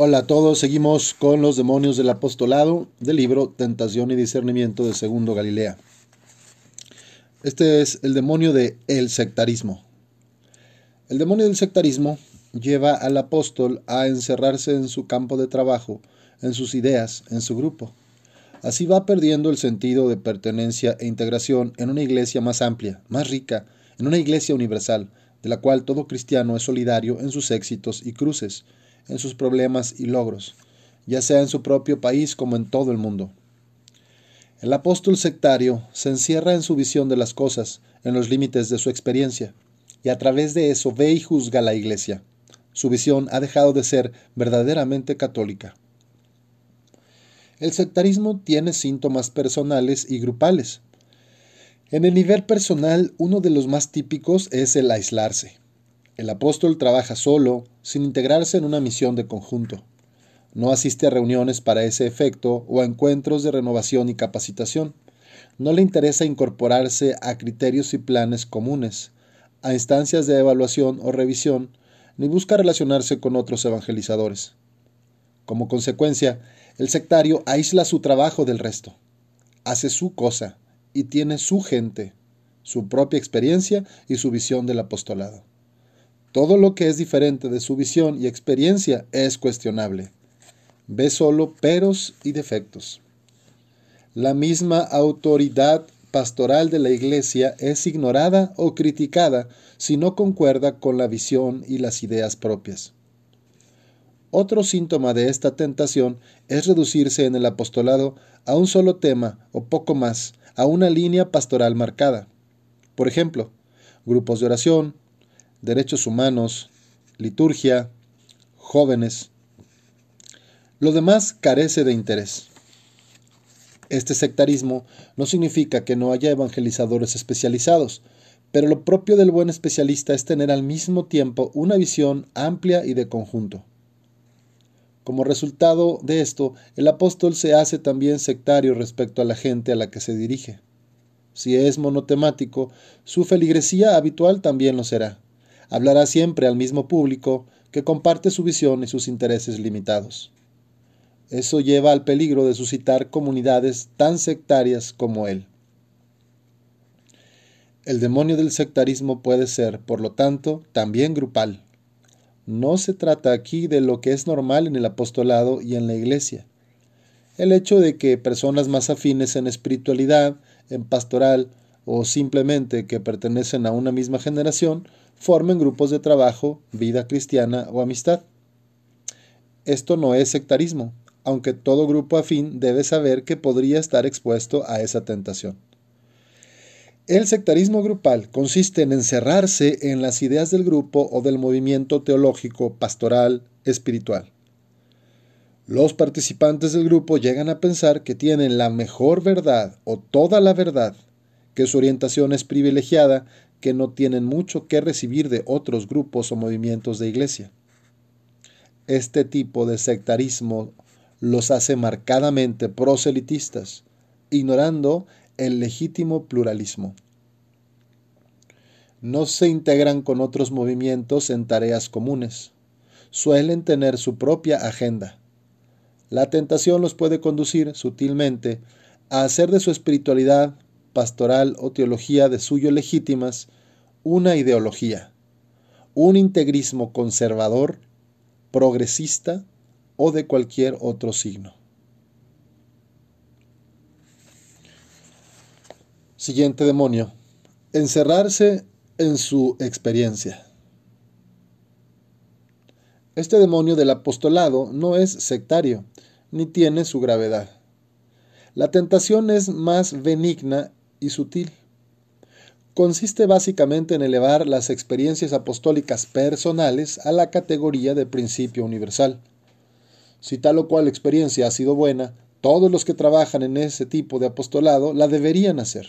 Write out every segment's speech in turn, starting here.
Hola a todos, seguimos con los demonios del apostolado del libro Tentación y Discernimiento de Segundo Galilea. Este es el demonio de el sectarismo. El demonio del sectarismo lleva al apóstol a encerrarse en su campo de trabajo, en sus ideas, en su grupo. Así va perdiendo el sentido de pertenencia e integración en una iglesia más amplia, más rica, en una iglesia universal, de la cual todo cristiano es solidario en sus éxitos y cruces, en sus problemas y logros, ya sea en su propio país como en todo el mundo. El apóstol sectario se encierra en su visión de las cosas, en los límites de su experiencia, y a través de eso ve y juzga la Iglesia. Su visión ha dejado de ser verdaderamente católica. El sectarismo tiene síntomas personales y grupales. En el nivel personal, uno de los más típicos es el aislarse. El apóstol trabaja solo, sin integrarse en una misión de conjunto. No asiste a reuniones para ese efecto o a encuentros de renovación y capacitación. No le interesa incorporarse a criterios y planes comunes, a instancias de evaluación o revisión, ni busca relacionarse con otros evangelizadores. Como consecuencia, el sectario aísla su trabajo del resto, hace su cosa y tiene su gente, su propia experiencia y su visión del apostolado. Todo lo que es diferente de su visión y experiencia es cuestionable. Ve solo peros y defectos. La misma autoridad pastoral de la Iglesia es ignorada o criticada si no concuerda con la visión y las ideas propias. Otro síntoma de esta tentación es reducirse en el apostolado a un solo tema o poco más, a una línea pastoral marcada. Por ejemplo, grupos de oración, derechos humanos, liturgia, jóvenes. Lo demás carece de interés. Este sectarismo no significa que no haya evangelizadores especializados, pero lo propio del buen especialista es tener al mismo tiempo una visión amplia y de conjunto. Como resultado de esto, el apóstol se hace también sectario respecto a la gente a la que se dirige. Si es monotemático, su feligresía habitual también lo será hablará siempre al mismo público que comparte su visión y sus intereses limitados. Eso lleva al peligro de suscitar comunidades tan sectarias como él. El demonio del sectarismo puede ser, por lo tanto, también grupal. No se trata aquí de lo que es normal en el apostolado y en la iglesia. El hecho de que personas más afines en espiritualidad, en pastoral o simplemente que pertenecen a una misma generación formen grupos de trabajo, vida cristiana o amistad. Esto no es sectarismo, aunque todo grupo afín debe saber que podría estar expuesto a esa tentación. El sectarismo grupal consiste en encerrarse en las ideas del grupo o del movimiento teológico, pastoral, espiritual. Los participantes del grupo llegan a pensar que tienen la mejor verdad o toda la verdad, que su orientación es privilegiada que no tienen mucho que recibir de otros grupos o movimientos de iglesia. Este tipo de sectarismo los hace marcadamente proselitistas, ignorando el legítimo pluralismo. No se integran con otros movimientos en tareas comunes. Suelen tener su propia agenda. La tentación los puede conducir sutilmente a hacer de su espiritualidad pastoral o teología de suyo legítimas una ideología, un integrismo conservador, progresista o de cualquier otro signo. Siguiente demonio. Encerrarse en su experiencia. Este demonio del apostolado no es sectario, ni tiene su gravedad. La tentación es más benigna y sutil. Consiste básicamente en elevar las experiencias apostólicas personales a la categoría de principio universal. Si tal o cual experiencia ha sido buena, todos los que trabajan en ese tipo de apostolado la deberían hacer.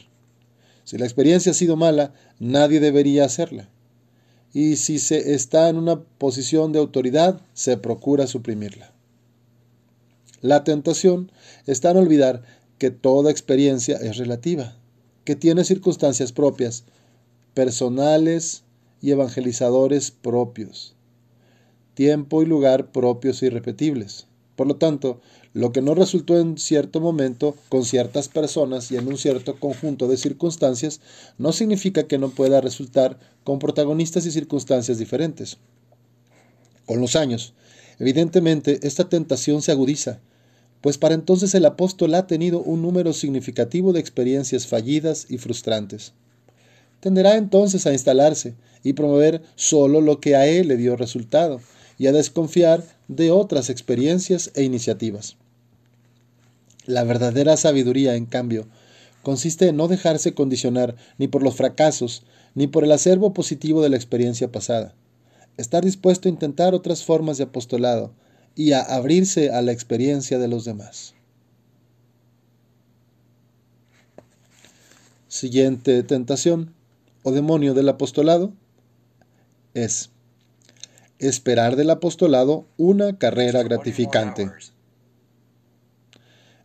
Si la experiencia ha sido mala, nadie debería hacerla. Y si se está en una posición de autoridad, se procura suprimirla. La tentación está en olvidar que toda experiencia es relativa que tiene circunstancias propias, personales y evangelizadores propios. tiempo y lugar propios e irrepetibles. Por lo tanto, lo que no resultó en cierto momento con ciertas personas y en un cierto conjunto de circunstancias no significa que no pueda resultar con protagonistas y circunstancias diferentes. Con los años, evidentemente, esta tentación se agudiza, pues para entonces el apóstol ha tenido un número significativo de experiencias fallidas y frustrantes. Tenderá entonces a instalarse y promover solo lo que a él le dio resultado, y a desconfiar de otras experiencias e iniciativas. La verdadera sabiduría, en cambio, consiste en no dejarse condicionar ni por los fracasos ni por el acervo positivo de la experiencia pasada. Estar dispuesto a intentar otras formas de apostolado y a abrirse a la experiencia de los demás. Siguiente tentación o demonio del apostolado es esperar del apostolado una carrera gratificante.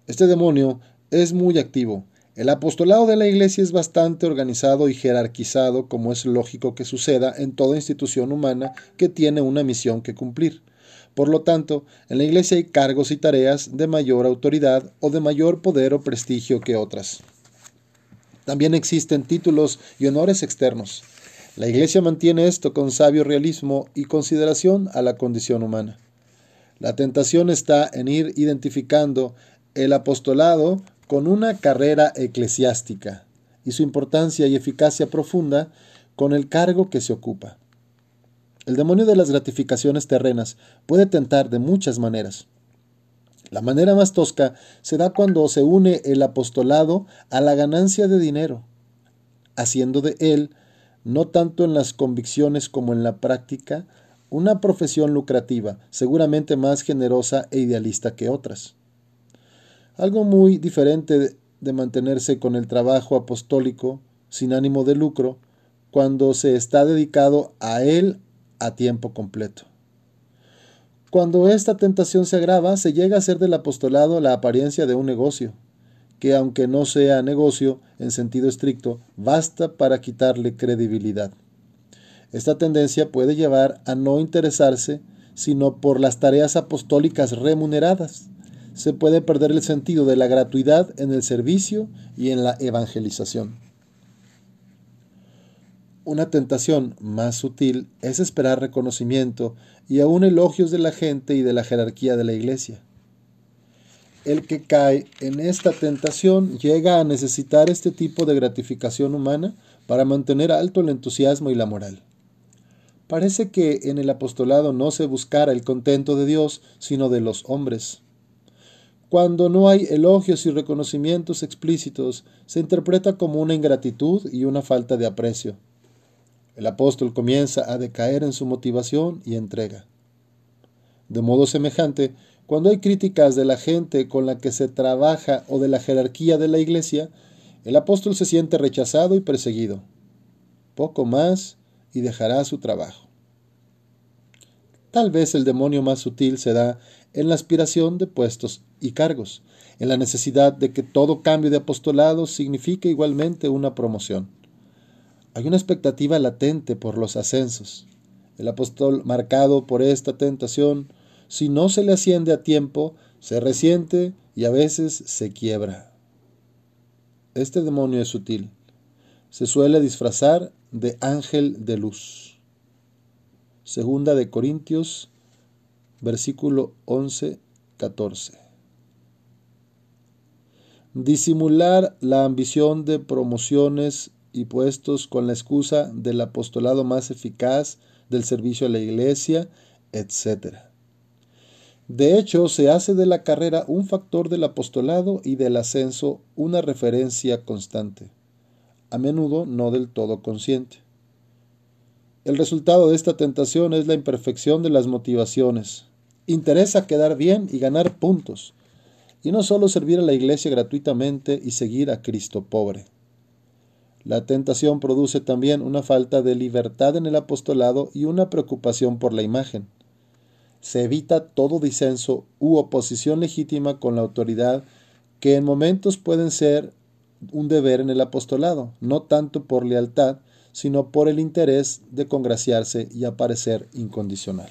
Este demonio es muy activo. El apostolado de la Iglesia es bastante organizado y jerarquizado, como es lógico que suceda en toda institución humana que tiene una misión que cumplir. Por lo tanto, en la Iglesia hay cargos y tareas de mayor autoridad o de mayor poder o prestigio que otras. También existen títulos y honores externos. La Iglesia mantiene esto con sabio realismo y consideración a la condición humana. La tentación está en ir identificando el apostolado con una carrera eclesiástica y su importancia y eficacia profunda con el cargo que se ocupa. El demonio de las gratificaciones terrenas puede tentar de muchas maneras. La manera más tosca se da cuando se une el apostolado a la ganancia de dinero, haciendo de él no tanto en las convicciones como en la práctica, una profesión lucrativa, seguramente más generosa e idealista que otras. Algo muy diferente de mantenerse con el trabajo apostólico sin ánimo de lucro cuando se está dedicado a él a tiempo completo. Cuando esta tentación se agrava, se llega a hacer del apostolado la apariencia de un negocio, que aunque no sea negocio en sentido estricto, basta para quitarle credibilidad. Esta tendencia puede llevar a no interesarse sino por las tareas apostólicas remuneradas. Se puede perder el sentido de la gratuidad en el servicio y en la evangelización. Una tentación más sutil es esperar reconocimiento y aún elogios de la gente y de la jerarquía de la iglesia. El que cae en esta tentación llega a necesitar este tipo de gratificación humana para mantener alto el entusiasmo y la moral. Parece que en el apostolado no se buscara el contento de Dios, sino de los hombres. Cuando no hay elogios y reconocimientos explícitos, se interpreta como una ingratitud y una falta de aprecio. El apóstol comienza a decaer en su motivación y entrega. De modo semejante, cuando hay críticas de la gente con la que se trabaja o de la jerarquía de la iglesia, el apóstol se siente rechazado y perseguido. Poco más y dejará su trabajo. Tal vez el demonio más sutil se da en la aspiración de puestos y cargos, en la necesidad de que todo cambio de apostolado signifique igualmente una promoción. Hay una expectativa latente por los ascensos. El apóstol, marcado por esta tentación, si no se le asciende a tiempo, se resiente y a veces se quiebra. Este demonio es sutil. Se suele disfrazar de ángel de luz. Segunda de Corintios, versículo 11, 14. Disimular la ambición de promociones y puestos con la excusa del apostolado más eficaz, del servicio a la iglesia, etc. De hecho, se hace de la carrera un factor del apostolado y del ascenso una referencia constante, a menudo no del todo consciente. El resultado de esta tentación es la imperfección de las motivaciones. Interesa quedar bien y ganar puntos, y no solo servir a la iglesia gratuitamente y seguir a Cristo pobre. La tentación produce también una falta de libertad en el apostolado y una preocupación por la imagen se evita todo disenso u oposición legítima con la autoridad que en momentos pueden ser un deber en el apostolado, no tanto por lealtad, sino por el interés de congraciarse y aparecer incondicional.